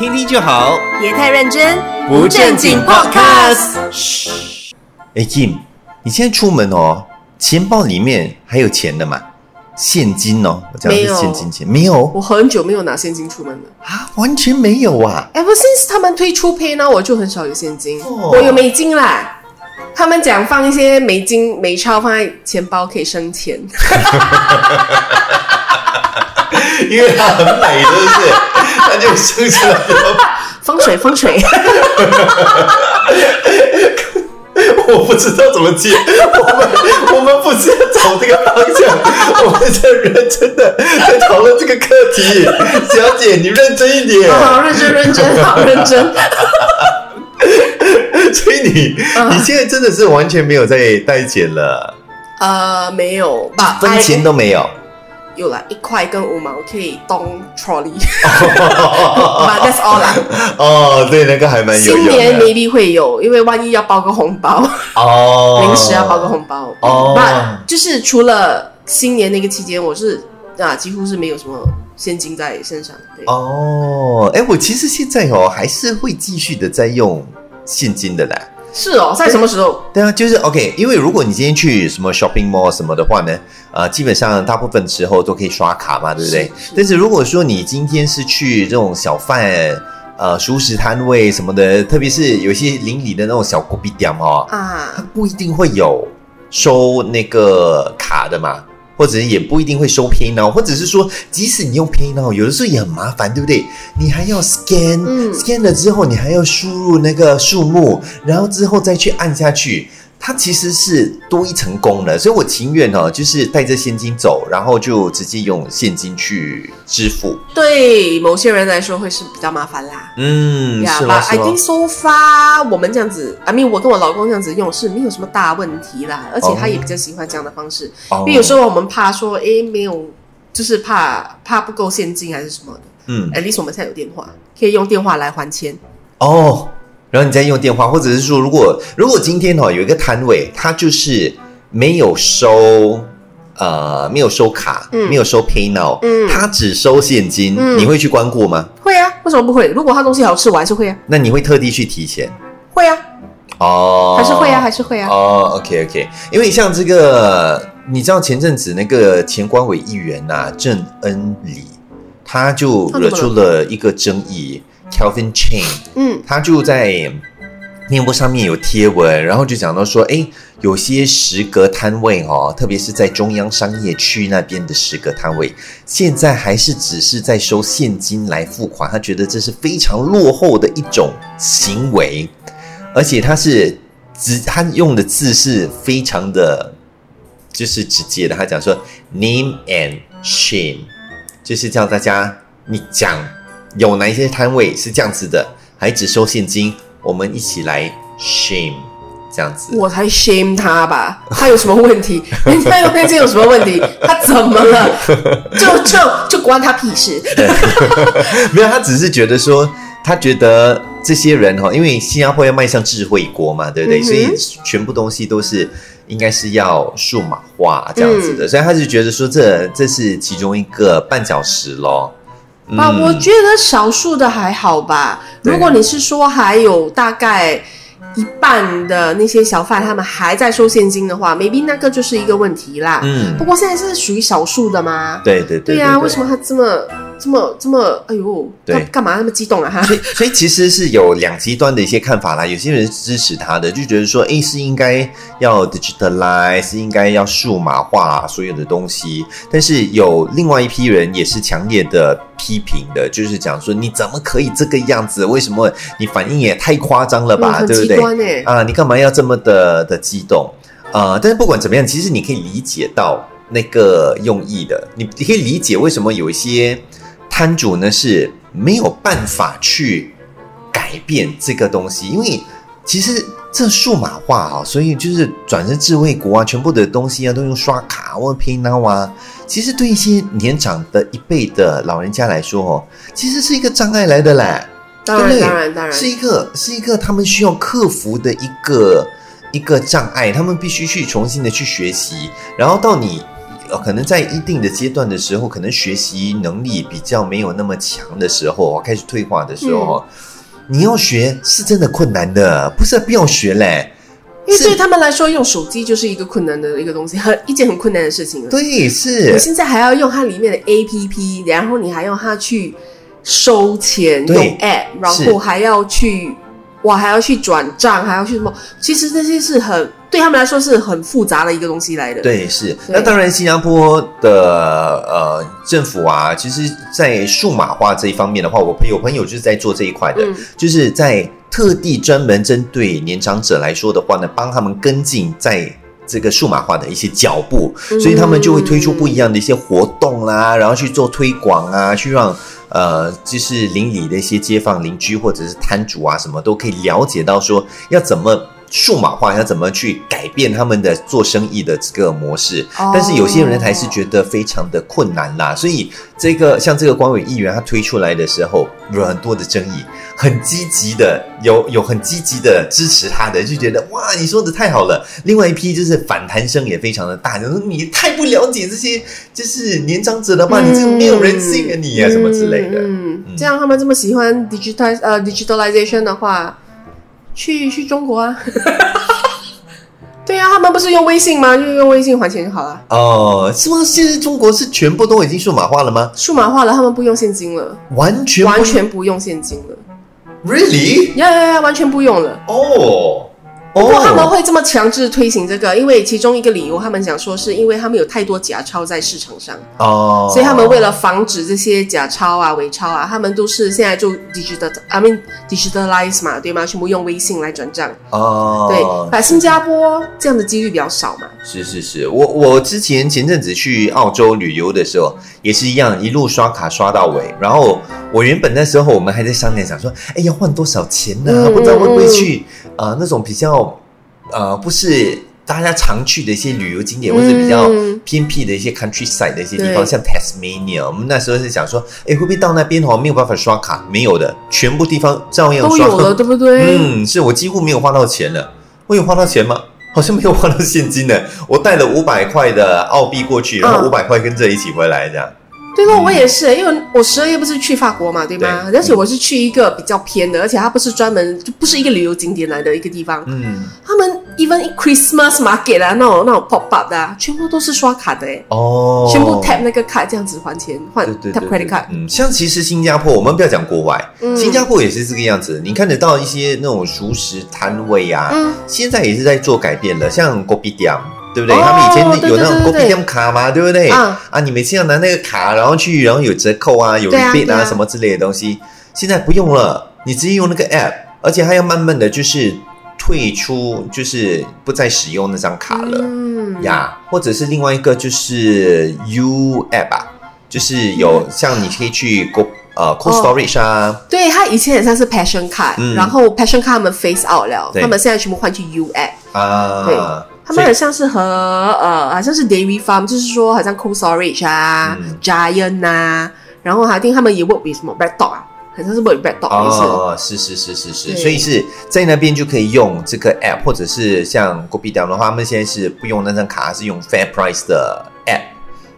听听就好，别太认真，不正经 Podcast。嘘，哎，Kim，你现在出门哦，钱包里面还有钱的吗？现金哦，我讲的是没有现金钱，没有我很久没有拿现金出门了。啊，完全没有啊。Ever since 他们推出 Pay Now，我就很少有现金，哦我有美金啦。他们讲放一些美金美钞放在钱包可以生钱，因为它很美，是不是？它就生出来了。风水风水。我不知道怎么接，我们我们不是要走这个方向，我们在认真的在讨论这个课题。小姐，你认真一点。好认真认真，好 认真。所以你你现在真的是完全没有在带钱了，呃，没有吧？分钱都没有。有啦，一块跟五毛可以动 trolley，but that's all 啦。哦，对，那个还蛮有用新年的。maybe 会有，因为万一要包个红包，哦，临时要包个红包。哦那就是除了新年那个期间，我是啊几乎是没有什么现金在身上。对，哦，哎，我其实现在哦还是会继续的在用现金的啦。是哦，在什么时候？对啊，就是 OK，因为如果你今天去什么 shopping mall 什么的话呢，呃，基本上大部分时候都可以刷卡嘛，对不对？是是但是如果说你今天是去这种小贩、呃熟食摊位什么的，特别是有一些邻里的那种小古比店哦，啊它啊，不一定会有收那个卡的嘛。或者也不一定会收 Pay Now，或者是说，即使你用 Pay Now，有的时候也很麻烦，对不对？你还要 scan，scan、嗯 scan 了之后，你还要输入那个数目，然后之后再去按下去，它其实是多一层功能。所以我情愿哦，就是带着现金走，然后就直接用现金去支付。对某些人来说会是比较麻烦啦。嗯，呀是 but 吗？I 是吗 think？so far 我们这样子，I mean 我跟我老公这样子用是没有什么大问题啦，而且他也比较喜欢这样的方式，哦因为有时候我们怕说，哎，没有，就是怕怕不够现金还是什么的。嗯，at least 我们现在有电话，可以用电话来还钱。哦，然后你再用电话，或者是说，如果如果今天哦有一个摊位，他就是没有收呃没有收卡，嗯没有收 Pay Now，嗯他只收现金，嗯你会去光顾吗？会啊，为什么不会？如果他东西好吃，我还是会啊，那你会特地去提钱？会啊，哦，还是会啊，还是会啊。哦，OK OK，因为像这个，你知道前阵子那个前官委议员呐、郑恩里，他就惹出了一个争议，Calvin Chain。嗯他就在面部上面有贴文，然后就讲到说，哎，有些食阁摊位哦，特别是在中央商业区那边的食阁摊位，现在还是只是在收现金来付款，他觉得这是非常落后的一种行为，而且他是直他用的字是非常的，就是直接的，他讲说 name and shame，就是叫大家你讲有哪一些摊位是这样子的，还只收现金，我们一起来 shame 这样子。我才 shame 他吧，他有什么问题？人家有那些有什么问题？他怎么了？就就就关他屁事。没有，他只是觉得说，他觉得这些人哈，因为新加坡要迈向智慧国嘛，对不对？嗯所以全部东西都是应该是要数码化这样子嗯的，所以他就觉得说这这是其中一个绊脚石咯。嗯啊，我觉得少数的还好吧。如果你是说还有大概一半的那些小贩他们还在收现金的话，maybe 那个就是一个问题啦。嗯不过现在是属于少数的嘛。对对对对呀、为什么他这么这么这么？哎呦，对他干嘛那么激动啊？哈，所以，所以其实是有两极端的一些看法啦。有些人是支持他的，就觉得说，哎，是应该要 digitalize，是应该要数码化所有的东西。但是有另外一批人也是强烈的批评的，就是讲说，你怎么可以这个样子？为什么你反应也太夸张了吧？对不对？啊，你干嘛要这么的的激动？呃，但是不管怎么样，其实你可以理解到那个用意的，你你可以理解为什么有一些摊主呢是没有办法去改变这个东西，因为其实这数码化啊，所以就是转成智慧国啊，全部的东西啊都用刷卡或 Pay Now 啊，其实对一些年长的一辈的老人家来说哦，其实是一个障碍来的嘞。当然对不对当然当然是一个是一个他们需要克服的一个一个障碍，他们必须去重新的去学习，然后到你呃可能在一定的阶段的时候，可能学习能力比较没有那么强的时候，开始退化的时候，你要学是真的困难的，不是不要学嘞。因为对他们来说，用手机就是一个困难的一个东西，很一件很困难的事情了。对，是我现在还要用它里面的 A P P，然后你还用它去收钱，用 App，然后还要去，哇，还要去转账，还要去什么？其实这些是很对他们来说是很复杂的一个东西来的。，对，是。那当然，新加坡的呃政府啊，其实，在数码化这一方面的话，我朋友朋友就是在做这一块的，嗯就是在特地专门针对年长者来说的话呢，帮他们跟进在。这个数码化的一些脚步，嗯所以他们就会推出不一样的一些活动啦，然后去做推广啊，去让呃，就是邻里的一些街坊邻居或者是摊主啊，什么都可以了解到说要怎么数码化，要怎么去改变他们的做生意的这个模式。哦但是有些人还是觉得非常的困难啦，所以这个像这个官委议员他推出来的时候，有很多的争议，很积极的有有很积极的支持他的，就觉得哇，你说的太好了。另外一批就是反弹声也非常的大，就说你太不了解这些就是年长者了吧，你这个没有人性啊你啊、什么之类的。嗯，这样他们这么喜欢 digital 呃 digitalization 的话，去去中国啊。对啊，他们不是用微信吗？就用微信还钱就好了。哦，是吗？现在中国是全部都已经数码化了吗？数码化了，他们不用现金了，完全不完全不用现金了，really 呀呀呀，完全不用了。哦不过他们哦会这么强制推行这个，因为其中一个理由，他们讲说是因为他们有太多假钞在市场上，哦，所以他们为了防止这些假钞啊、伪钞啊，他们都是现在就 digital，I mean digitalize 嘛，对吗？全部用微信来转账。哦，对，把新加坡这样的几率比较少嘛。是是是，我我之前前阵子去澳洲旅游的时候也是一样，一路刷卡刷到尾。然后我原本那时候我们还在商量，想说，哎，要换多少钱呢、嗯不知道会不会去呃那种比较呃不是大家常去的一些旅游景点，或者比较嗯偏僻的一些 countryside 的一些地方，像 Tasmania。我们那时候是想说，哎，会不会到那边哦没有办法刷卡？没有的，全部地方照样刷。都有了，对不对？嗯，是我几乎没有花到钱了。我有花到钱吗？好像没有花到现金呢。我带了五百块的澳币过去，然后嗯五百块跟着一起回来，这样。对了，我也是，因为我十二月不是去法国嘛，对吗？对而且我是去一个比较偏的，而且它不是专门，就不是一个旅游景点来的一个地方。嗯，他们 even Christmas market 啊，那种那种 pop up 的、啊，全部都是刷卡的诶，哦，全部 tap 那个卡这样子还钱，换 tap credit card。嗯，像其实新加坡，我们不要讲国外，嗯新加坡也是这个样子。你看得到一些那种熟食摊位啊，嗯现在也是在做改变了，像 g o b i d i a m 对不对？哦他们以前有那种 g 对 o 对 b 对 i d i a m 卡嘛，对不对？啊啊，你每次要拿那个卡，然后去，然后有折扣啊，有对啊 rebate 对啊什么之类的东西，现在不用了，你直接用那个 app，而且还要慢慢的就是退出，就是不再使用那张卡了。嗯呀，或者是另外一个就是 U App 啊，就是有像你可以去 Go 呃 Cold 哦 Storage 啊，对，它以前很像是 Passion Card，、嗯然后 Passion Card 他们 face out 了，他们现在全部换去 U App。啊，对他们很像是和呃，好像是 Dairy Farm，就是说好像 Cold Storage 啊、嗯 Giant 啊，然后还定他们也 work with 什么 Red Dog 啊，好像是 work with Red Dog 也是。哦，是是是是是，所以是在那边就可以用这个 App，或者是像 g o b i d a 的话，他们现在是不用那张卡，是用 Fair Price 的 App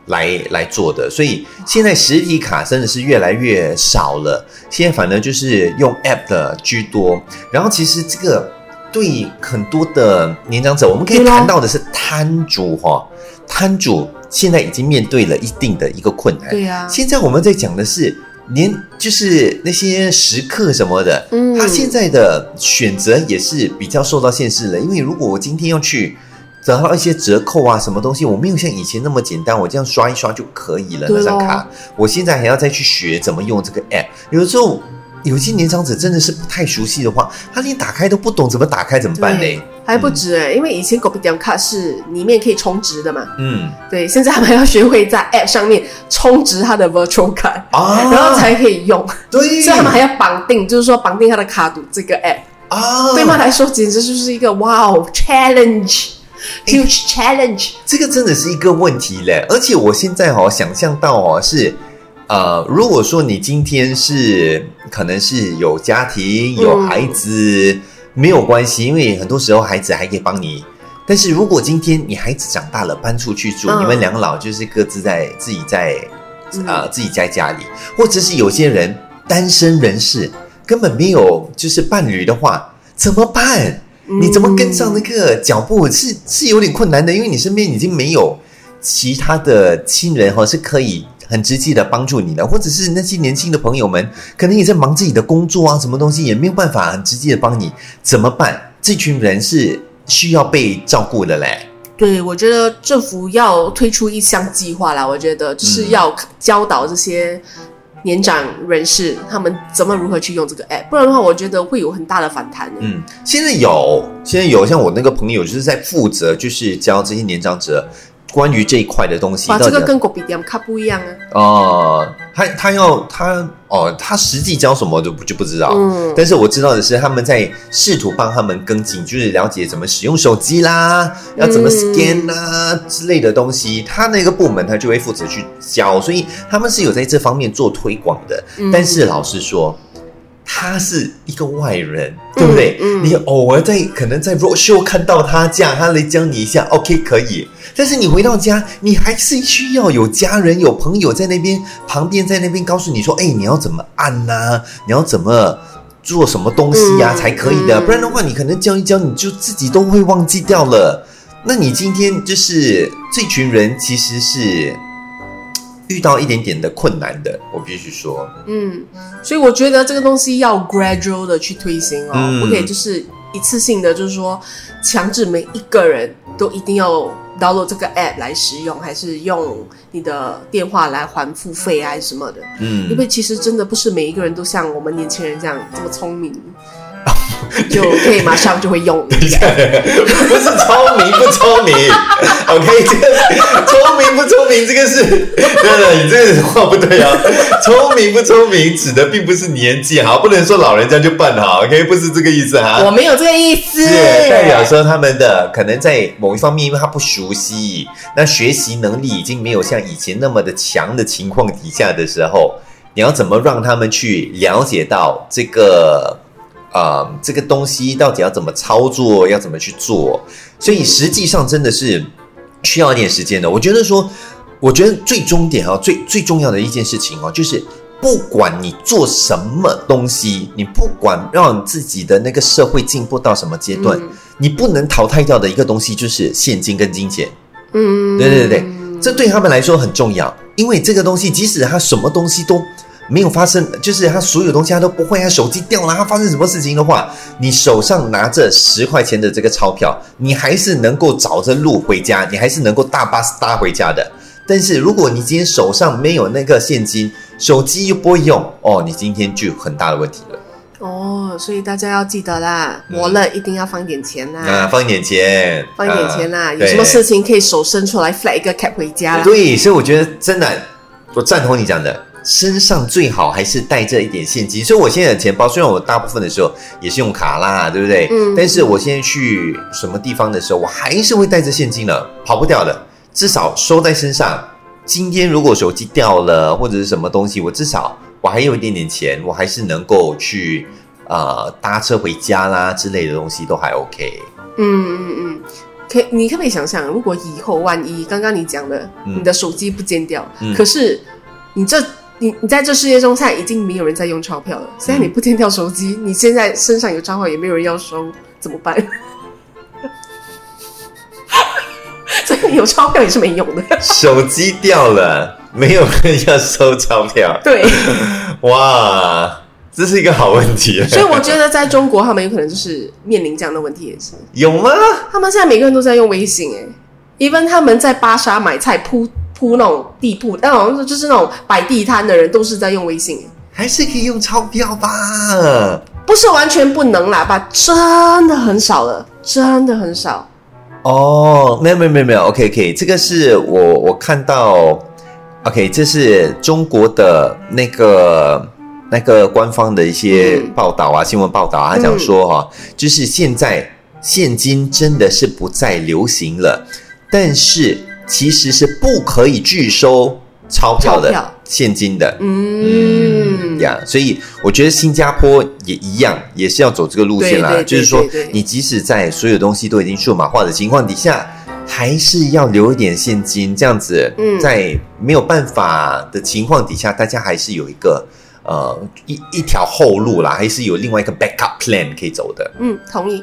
来来做的，所以现在实体卡真的是越来越少了，现在反而就是用 App 的居多。然后其实这个对很多的年长者，我们可以谈到的是摊主哈、摊主现在已经面对了一定的一个困难。对呀、现在我们在讲的是连就是那些食客什么的，嗯他现在的选择也是比较受到限制了。因为如果我今天要去得到一些折扣啊，什么东西，我没有像以前那么简单，我这样刷一刷就可以了那张卡。我现在还要再去学怎么用这个 app，有的时候。有些年长者真的是不太熟悉的话，他连打开都不懂怎么打开怎么办对呢？，还不止哎、因为以前 g o b i d a m 卡是里面可以充值的嘛，嗯。对，现在他们要学会在 App 上面充值他的 Virtual Card，、啊，然后才可以用，对，所以他们还要绑定，就是说绑定他的卡赌这个 App，、啊，对他们来说简直就是一个哇哦 challenge，huge challenge。这个真的是一个问题嘞，而且我现在哦想象到哦是，呃，如果说你今天是可能是有家庭有孩子，没有关系，因为很多时候孩子还可以帮你。但是如果今天你孩子长大了，搬出去住，嗯。你们两老就是各自在自己在嗯。啊、自己在家里，或者是有些人单身人士根本没有就是伴侣的话，怎么办？你怎么跟上那个脚步？是是有点困难的，因为你身边已经没有其他的亲人哈是可以很直接的帮助你的，或者是那些年轻的朋友们，可能也在忙自己的工作啊，什么东西也没有办法很直接的帮你，怎么办？这群人是需要被照顾的嘞。对，我觉得政府要推出一项计划啦，我觉得就是要教导这些年长人士他们怎么如何去用这个 app，不然的话，我觉得会有很大的反弹的。嗯，现在有，现在有，像我那个朋友就是在负责，就是教这些年长者关于这一块的东西。这个跟狗比点卡不一样啊。哦，他他要他哦，他实际教什么就不就不知道。嗯，但是我知道的是，他们在试图帮他们跟进，就是了解怎么使用手机啦，要怎么嗯 scan 啊、之类的东西。他那个部门他就会负责去教，所以他们是有在这方面做推广的。嗯但是老实说，他是一个外人，对不对？嗯你偶尔在可能在 road show 看到他这样，他来教你一下，OK 可以。但是你回到家，你还是需要有家人、有朋友在那边旁边，在那边告诉你说：“哎，你要怎么按呐、你要怎么做什么东西呀、嗯才可以的。嗯不然的话，你可能教一教，你就自己都会忘记掉了。那你今天就是这群人，其实是遇到一点点的困难的，我必须说。嗯，所以我觉得这个东西要 gradual 的去推行哦，嗯不可以就是一次性的，就是说强制每一个人都一定要 download 这个 app 来使用，还是用你的电话来还付费啊，什么的。嗯，因为其实真的不是每一个人都像我们年轻人这样这么聪明，就可以马上就会用这个 app。不是聪明不聪明，OK，这个聪明不聪明，这个是，对对，你这个话不对啊。聪明不聪明指的并不是年纪，哈，不能说老人家就办好，OK，不是这个意思哈。我没有这个意思，是代表说他们的可能在某一方面，因为他不熟悉，那学习能力已经没有像以前那么的强的情况底下的时候，你要怎么让他们去了解到这个呃这个东西到底要怎么操作，要怎么去做？所以实际上真的是需要一点时间的。我觉得说，我觉得最终点啊，最最重要的一件事情哦，就是。不管你做什么东西，你不管让你自己的那个社会进步到什么阶段，嗯你不能淘汰掉的一个东西就是现金跟金钱。嗯，对对对对，这对他们来说很重要，因为这个东西即使他什么东西都没有发生，就是他所有东西他都不会，他手机掉了，他发生什么事情的话，你手上拿着十块钱的这个钞票，你还是能够找着路回家，你还是能够大巴士搭回家的。但是如果你今天手上没有那个现金，手机又不会用，哦，你今天就有很大的问题了。哦，所以大家要记得啦，嗯磨了一定要放点钱啊，放一点钱，放一点钱啦，啊有什么事？情可以手伸出来 flat 一个 cap 回家啦。对，所以我觉得真的，我赞同你讲的，身上最好还是带着一点现金。所以我现在的钱包，虽然我大部分的时候也是用卡啦，对不对？嗯但是我现在去什么地方的时候，我还是会带着现金的，跑不掉的，至少收在身上。今天如果手机掉了或者是什么东西，我至少我还有一点点钱，我还是能够去呃搭车回家啦之类的东西都还 OK。嗯嗯嗯，可以你可不可以想想，如果以后万一刚刚你讲的，嗯你的手机不见掉，嗯可是你这你你在这世界中现在已经没有人在用钞票了，现在你不见掉手机，你现在身上有钞票也没有人要收，怎么办？所以有钞票也是没用的。手机掉了，没有人要收钞票。对，哇，这是一个好问题。所以我觉得在中国，他们有可能就是面临这样的问题，也是。有吗？他们现在每个人都在用微信，哎，even 他们在巴沙买菜铺铺那种地铺，但好像是就是那种摆地摊的人，都是在用微信，还是可以用钞票吧？不是完全不能啦，吧？真的很少了，真的很少。哦，没有没有没有没有，OK OK，这个是我我看到，OK，这是中国的那个那个官方的一些嗯报道啊，新闻报道啊，他讲说哈、就是现在现金真的是不再流行了，但是其实是不可以拒收钞票的现金的。嗯，呀所以我觉得新加坡也一样，也是要走这个路线啦。对对对就是说你即使在所有东西都已经数码化的情况底下，还是要留一点现金，这样子，嗯在没有办法的情况底下，大家还是有一个呃一一条后路啦，还是有另外一个 backup plan 可以走的。嗯，同意。